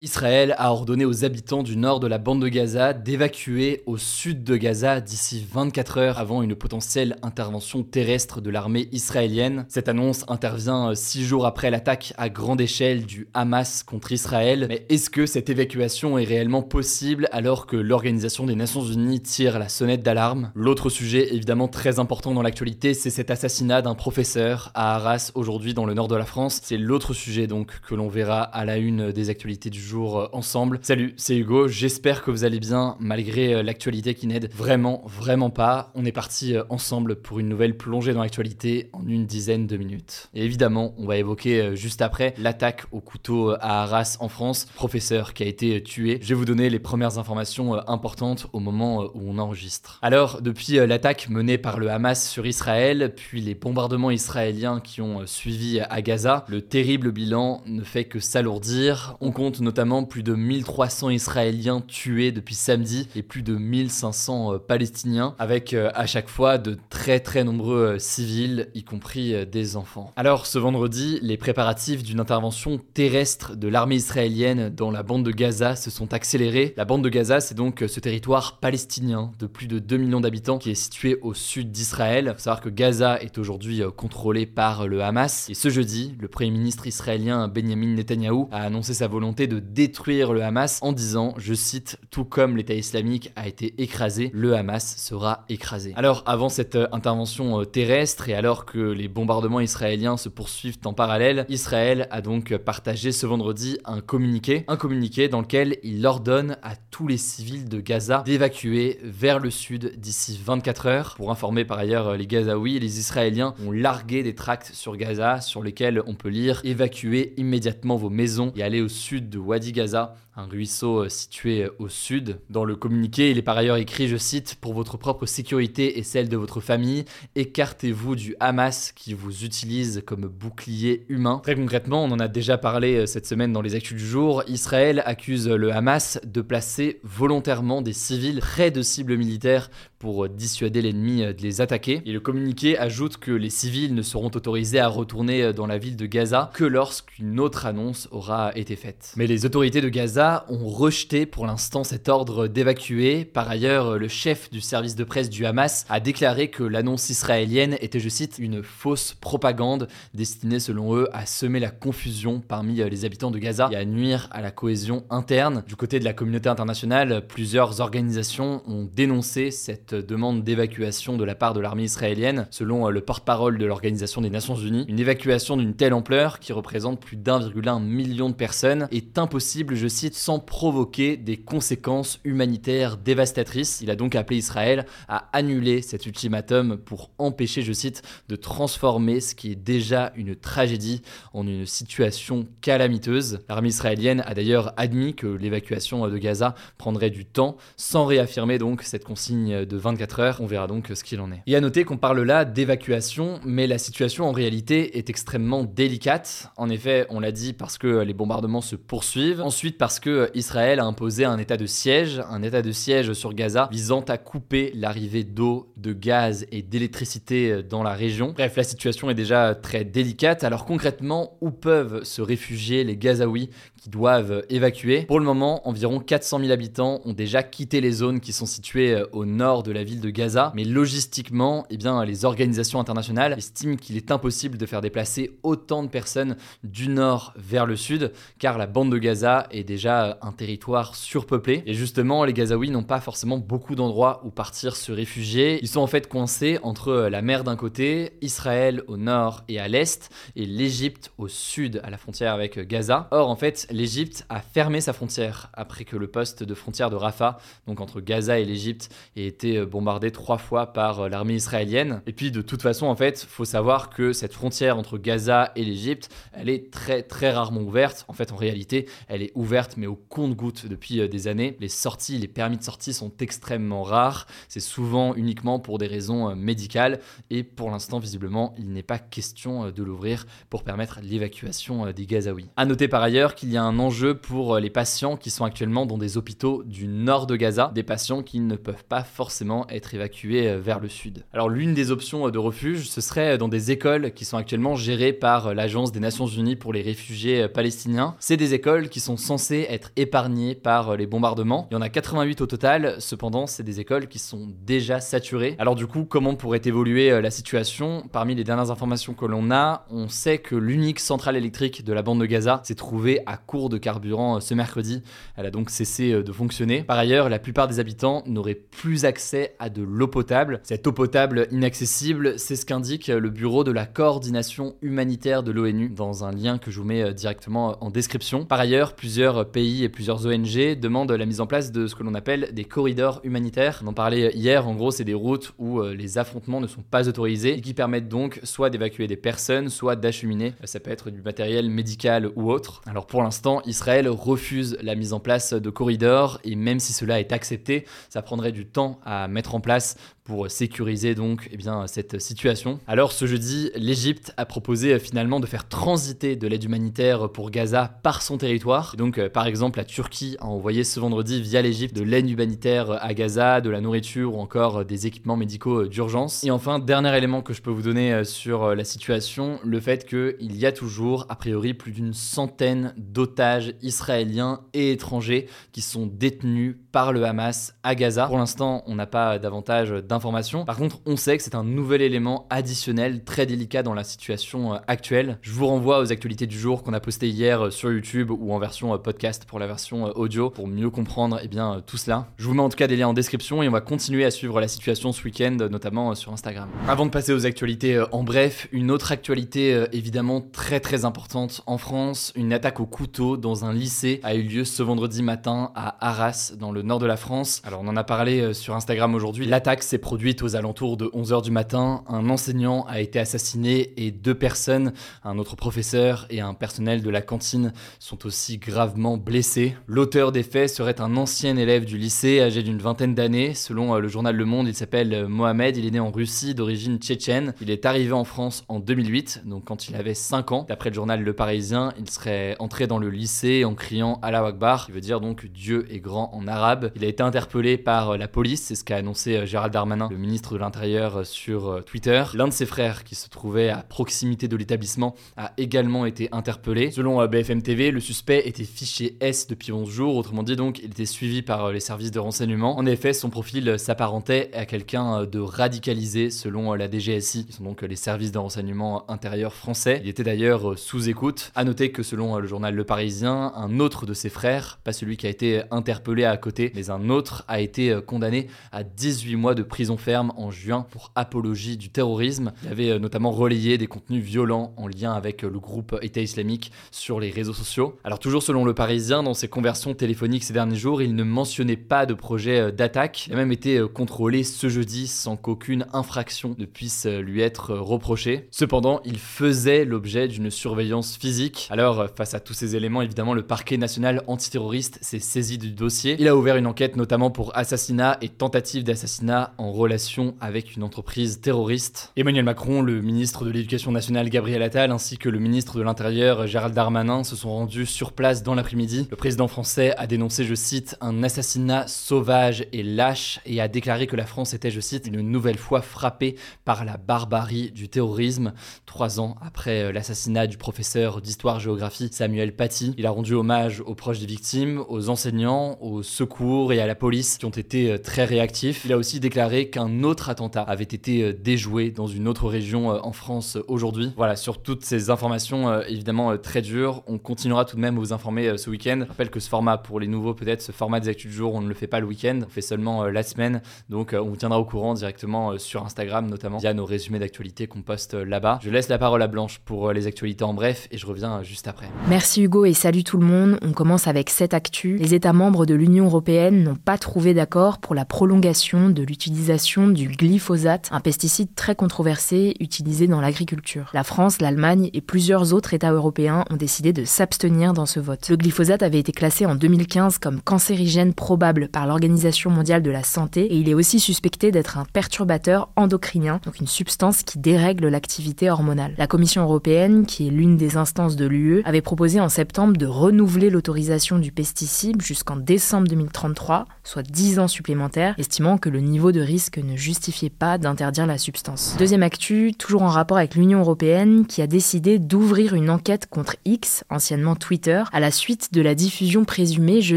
Israël a ordonné aux habitants du nord de la bande de Gaza d'évacuer au sud de Gaza d'ici 24 heures avant une potentielle intervention terrestre de l'armée israélienne. Cette annonce intervient six jours après l'attaque à grande échelle du Hamas contre Israël. Mais est-ce que cette évacuation est réellement possible alors que l'Organisation des Nations Unies tire la sonnette d'alarme? L'autre sujet évidemment très important dans l'actualité, c'est cet assassinat d'un professeur à Arras aujourd'hui dans le nord de la France. C'est l'autre sujet donc que l'on verra à la une des actualités du jour euh, ensemble. Salut, c'est Hugo, j'espère que vous allez bien malgré euh, l'actualité qui n'aide vraiment, vraiment pas. On est parti euh, ensemble pour une nouvelle plongée dans l'actualité en une dizaine de minutes. Et évidemment, on va évoquer juste après l'attaque au couteau à Arras en France, professeur qui a été tué. Je vais vous donner les premières informations importantes au moment où on enregistre. Alors, depuis l'attaque menée par le Hamas sur Israël, puis les bombardements israéliens qui ont suivi à Gaza, le terrible bilan ne fait que s'alourdir. On compte notamment notamment plus de 1300 Israéliens tués depuis samedi et plus de 1500 euh, Palestiniens, avec euh, à chaque fois de très très nombreux euh, civils, y compris des enfants. Alors ce vendredi, les préparatifs d'une intervention terrestre de l'armée israélienne dans la bande de Gaza se sont accélérés. La bande de Gaza, c'est donc ce territoire palestinien de plus de 2 millions d'habitants qui est situé au sud d'Israël. Il faut savoir que Gaza est aujourd'hui contrôlé par le Hamas. Et ce jeudi, le premier ministre israélien Benjamin Netanyahou a annoncé sa volonté de détruire le Hamas en disant, je cite, tout comme l'État islamique a été écrasé, le Hamas sera écrasé. Alors avant cette euh, intervention euh, terrestre et alors que les bombardements israéliens se poursuivent en parallèle, Israël a donc partagé ce vendredi un communiqué, un communiqué dans lequel il ordonne à tous les civils de Gaza d'évacuer vers le sud d'ici 24 heures. Pour informer par ailleurs les Gazaouis, les Israéliens ont largué des tracts sur Gaza sur lesquels on peut lire évacuer immédiatement vos maisons et aller au sud de Wadi Wadi Gaza, un ruisseau euh, situé euh, au sud. Dans le communiqué, il est par ailleurs écrit, je cite, Pour votre propre sécurité et celle de votre famille, écartez-vous du Hamas qui vous utilise comme bouclier humain. Très concrètement, on en a déjà parlé euh, cette semaine dans les actus du jour, Israël accuse le Hamas de placer volontairement des civils près de cibles militaires pour dissuader l'ennemi de les attaquer. Et le communiqué ajoute que les civils ne seront autorisés à retourner dans la ville de Gaza que lorsqu'une autre annonce aura été faite. Mais les autorités de Gaza ont rejeté pour l'instant cet ordre d'évacuer. Par ailleurs, le chef du service de presse du Hamas a déclaré que l'annonce israélienne était, je cite, une fausse propagande destinée selon eux à semer la confusion parmi les habitants de Gaza et à nuire à la cohésion interne. Du côté de la communauté internationale, plusieurs organisations ont dénoncé cette demande d'évacuation de la part de l'armée israélienne, selon euh, le porte-parole de l'Organisation des Nations Unies. Une évacuation d'une telle ampleur, qui représente plus d'1,1 million de personnes, est impossible, je cite, sans provoquer des conséquences humanitaires dévastatrices. Il a donc appelé Israël à annuler cet ultimatum pour empêcher, je cite, de transformer ce qui est déjà une tragédie en une situation calamiteuse. L'armée israélienne a d'ailleurs admis que l'évacuation de Gaza prendrait du temps, sans réaffirmer donc cette consigne de 24 heures. On verra donc ce qu'il en est. Et à noter qu'on parle là d'évacuation, mais la situation en réalité est extrêmement délicate. En effet, on l'a dit parce que les bombardements se poursuivent. Ensuite, parce que Israël a imposé un état de siège, un état de siège sur Gaza visant à couper l'arrivée d'eau, de gaz et d'électricité dans la région. Bref, la situation est déjà très délicate. Alors concrètement, où peuvent se réfugier les Gazaouis qui doivent évacuer? Pour le moment, environ 400 000 habitants ont déjà quitté les zones qui sont situées au nord de la ville de Gaza, mais logistiquement, eh bien, les organisations internationales estiment qu'il est impossible de faire déplacer autant de personnes du nord vers le sud, car la bande de Gaza est déjà un territoire surpeuplé. Et justement, les Gazaouis n'ont pas forcément beaucoup d'endroits où partir se réfugier. Ils sont en fait coincés entre la mer d'un côté, Israël au nord et à l'est, et l'Égypte au sud, à la frontière avec Gaza. Or, en fait, l'Égypte a fermé sa frontière après que le poste de frontière de Rafah, donc entre Gaza et l'Égypte, ait été bombardé trois fois par l'armée israélienne. Et puis, de toute façon, en fait, faut savoir que cette frontière entre Gaza et l'Égypte, elle est très très rarement ouverte. En fait, en réalité, elle est ouverte, mais au compte-goutte depuis euh, des années. Les sorties, les permis de sortie sont extrêmement rares. C'est souvent uniquement pour des raisons euh, médicales. Et pour l'instant, visiblement, il n'est pas question euh, de l'ouvrir pour permettre l'évacuation des Gazaouis. À noter par ailleurs qu'il y a un enjeu pour les patients qui sont actuellement dans des hôpitaux du nord de Gaza, des patients qui ne peuvent pas forcément être évacués vers le sud. Alors l'une des options de refuge, ce serait dans des écoles qui sont actuellement gérées par l'Agence des Nations Unies pour les réfugiés palestiniens. C'est des écoles qui sont censées être épargnées par les bombardements. Il y en a 88 au total, cependant c'est des écoles qui sont déjà saturées. Alors du coup, comment pourrait évoluer la situation? Parmi les dernières informations que l'on a, on sait que l'unique centrale électrique de la bande de Gaza s'est trouvée à court de carburant ce mercredi. Elle a donc cessé de fonctionner. Par ailleurs, la plupart des habitants n'auraient plus accès à de l'eau potable. Cette eau potable inaccessible, c'est ce qu'indique le bureau de la coordination humanitaire de l'ONU dans un lien que je vous mets euh, directement euh, en description. Par ailleurs, plusieurs pays et plusieurs ONG demandent la mise en place de ce que l'on appelle des corridors humanitaires. On en parlait hier, en gros, c'est des routes où euh, les affrontements ne sont pas autorisés et qui permettent donc soit d'évacuer des personnes, soit d'acheminer. Ça peut être du matériel médical ou autre. Alors pour l'instant, Israël refuse la mise en place de corridors et même si cela est accepté, ça prendrait du temps à mettre en place pour sécuriser donc eh bien, cette situation. Alors ce jeudi, l'Égypte a proposé euh, finalement de faire transiter de l'aide humanitaire pour Gaza par son territoire. Donc euh, par exemple, la Turquie a envoyé ce vendredi via l'Égypte de l'aide humanitaire à Gaza, de la nourriture ou encore euh, des équipements médicaux d'urgence. Et enfin, dernier élément que je peux vous donner sur la situation, le fait qu'il y a toujours a priori plus d'une centaine d'otages israéliens et étrangers qui sont détenus par le Hamas à Gaza. Pour l'instant, on n'a pas davantage d'informations. Par contre, on sait que c'est un nouvel élément additionnel très délicat dans la situation euh, actuelle. Je vous renvoie aux actualités du jour qu'on a posté hier euh, sur YouTube ou en version euh, podcast pour la version audio pour mieux comprendre eh bien, tout cela. Je vous mets en tout cas des liens en description et on va continuer à suivre la situation ce week-end, notamment sur Instagram. Avant de passer aux actualités en bref, une autre actualité évidemment très très importante en France, une attaque au couteau dans un lycée a eu lieu ce vendredi matin à Arras dans le nord de la France. Alors on en a parlé sur Instagram aujourd'hui. L'attaque s'est produite aux alentours de 11h du matin. Un enseignant a été assassiné et deux personnes, un autre professeur et un personnel de la cantine, sont aussi gravement blessés. L'auteur des faits serait un ancien élève du lycée âgé d'une vingtaine d'années. Selon euh, le journal Le Monde, il s'appelle euh, Mohamed, il est né en Russie d'origine tchétchène. Il est arrivé en France en 2008, donc quand il avait 5 ans. D'après le journal Le Parisien, il serait entré dans le lycée en criant Allah Akbar, qui veut dire donc Dieu est grand en arabe. Il a été interpellé par euh, la police, c'est ce qu'a annoncé Gérald Darmanin le ministre de l'Intérieur, sur Twitter. L'un de ses frères, qui se trouvait à proximité de l'établissement, a également été interpellé. Selon BFM TV, le suspect était fiché S depuis 11 jours, autrement dit donc, il était suivi par les services de renseignement. En effet, son profil s'apparentait à quelqu'un de radicalisé selon la DGSI, qui sont donc les services de renseignement intérieur français. Il était d'ailleurs sous écoute. À noter que selon le journal Le Parisien, un autre de ses frères, pas celui qui a été interpellé à côté, mais un autre, a été condamné à 18 mois de prison ferme en juin pour apologie du terrorisme. Il avait euh, notamment relayé des contenus violents en lien avec euh, le groupe État islamique sur les réseaux sociaux. Alors toujours selon le Parisien, dans ses conversions téléphoniques ces derniers jours, il ne mentionnait pas de projet euh, d'attaque. Il a même été contrôlé ce jeudi sans qu'aucune infraction ne puisse lui être reprochée. Cependant, il faisait l'objet d'une surveillance physique. Alors face à tous ces éléments, évidemment, le parquet national antiterroriste s'est saisi du dossier. Il a ouvert une enquête notamment pour assassinat et tentative d'assassinat en relation avec une entreprise terroriste. Emmanuel Macron, le ministre de l'Éducation nationale Gabriel Attal, ainsi que le ministre de l'Intérieur Gérald Darmanin se sont rendus sur place dans l'après-midi. Le président français a dénoncé, je cite, un assassinat sauvage et lâche et a déclaré que la France était, je cite, une nouvelle fois frappée par la barbarie du terrorisme. Trois ans après euh, l'assassinat du professeur d'histoire-géographie Samuel Paty, il a rendu hommage aux proches des victimes, aux enseignants, aux secours et à la police qui ont été euh, très réactifs. Il a aussi déclaré qu'un autre attentat avait été euh, déjoué dans une autre région en France aujourd'hui. Voilà, sur toutes ces informations évidemment très dures, on continuera tout de même vous informer ce week-end. Je rappelle que ce format, pour les nouveaux peut-être, ce format des actus du jour, on ne le fait pas le week-end, on fait seulement la semaine. Donc on vous tiendra au courant directement sur Instagram, notamment via nos résumés d'actualité qu'on poste là-bas. Je laisse la parole à Blanche pour les actualités en bref et je reviens juste après. Merci Hugo et salut tout le monde. On commence avec cette actu. Les États membres de l'Union européenne n'ont pas trouvé d'accord pour la prolongation de l'utilisation du glyphosate, un pesticide très controversé utilisé dans l'agriculture. La France, l'Allemagne et plusieurs autres États européens ont décidé de s'abstenir dans Le glyphosate avait été classé en 2015 comme cancérigène probable par l'Organisation mondiale de la santé et il est aussi suspecté d'être un perturbateur endocrinien, donc une substance qui dérègle l'activité hormonale. La Commission européenne, qui est l'une des instances de l'UE, avait proposé en septembre de renouveler l'autorisation du pesticide jusqu'en décembre 2033, soit 10 ans supplémentaires, estimant que le niveau de risque ne justifiait pas d'interdire la substance. Deuxième actu, toujours en rapport avec l'Union européenne, qui a décidé d'ouvrir une enquête contre X, anciennement Twitter, à la suite de la diffusion présumée, je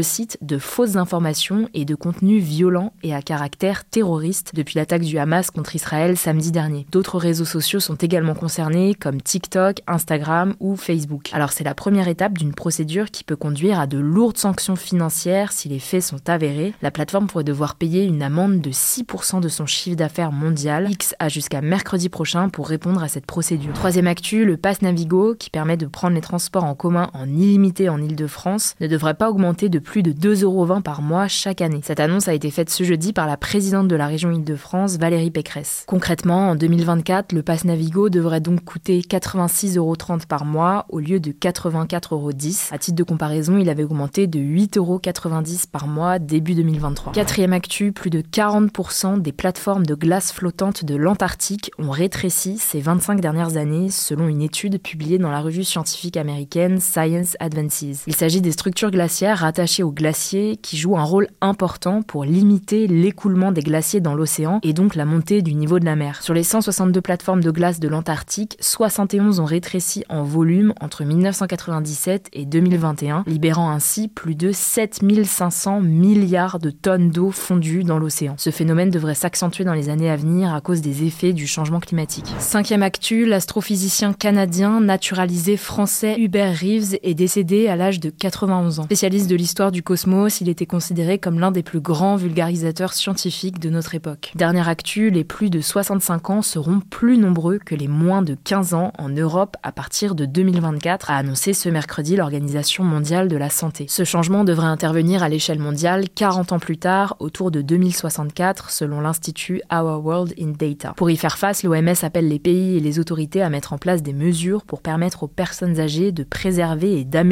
cite, de fausses informations et de contenus violents et à caractère terroriste depuis l'attaque du Hamas contre Israël samedi dernier. D'autres réseaux sociaux sont également concernés, comme TikTok, Instagram ou Facebook. Alors c'est la première étape d'une procédure qui peut conduire à de lourdes sanctions financières si les faits sont avérés. La plateforme pourrait devoir payer une amende de 6% de son chiffre d'affaires mondial. X a jusqu'à mercredi prochain pour répondre à cette procédure. Troisième actu, le pass Navigo, qui permet de prendre les transports en commun en illimité en Ile-de-France, ne devrait pas augmenter de plus de 2,20€ par mois chaque année. Cette annonce a été faite ce jeudi par la présidente de la région Ile-de-France, Valérie Pécresse. Concrètement, en 2024, le pass Navigo devrait donc coûter 86,30€ par mois au lieu de 84,10€. À titre de comparaison, il avait augmenté de 8,90€ par mois début 2023. Quatrième actu, plus de 40% des plateformes de glace flottante de l'Antarctique ont rétréci ces 25 dernières années, selon une étude publiée dans la revue scientifique américaine Science Advances. Il s'agit des structures glaciaires rattachées aux glaciers qui jouent un rôle important pour limiter l'écoulement des glaciers dans l'océan et donc la montée du niveau de la mer. Sur les 162 plateformes de glace de l'Antarctique, 71 ont rétréci en volume entre 1997 et 2021, libérant ainsi plus de 7500 milliards de tonnes d'eau fondue dans l'océan. Ce phénomène devrait s'accentuer dans les années à venir à cause des effets du changement climatique. Cinquième actu, l'astrophysicien canadien naturalisé français Hubert Reeves est décédé à l'âge de 91 ans. Spécialiste de l'histoire du cosmos, il était considéré comme l'un des plus grands vulgarisateurs scientifiques de notre époque. Dernière actu, les plus de 65 ans seront plus nombreux que les moins de 15 ans en Europe à partir de 2024, a annoncé ce mercredi l'Organisation mondiale de la santé. Ce changement devrait intervenir à l'échelle mondiale 40 ans plus tard, autour de 2064, selon l'Institut Our World in Data. Pour y faire face, l'OMS appelle les pays et les autorités à mettre en place des mesures pour permettre aux personnes âgées de préserver et d'améliorer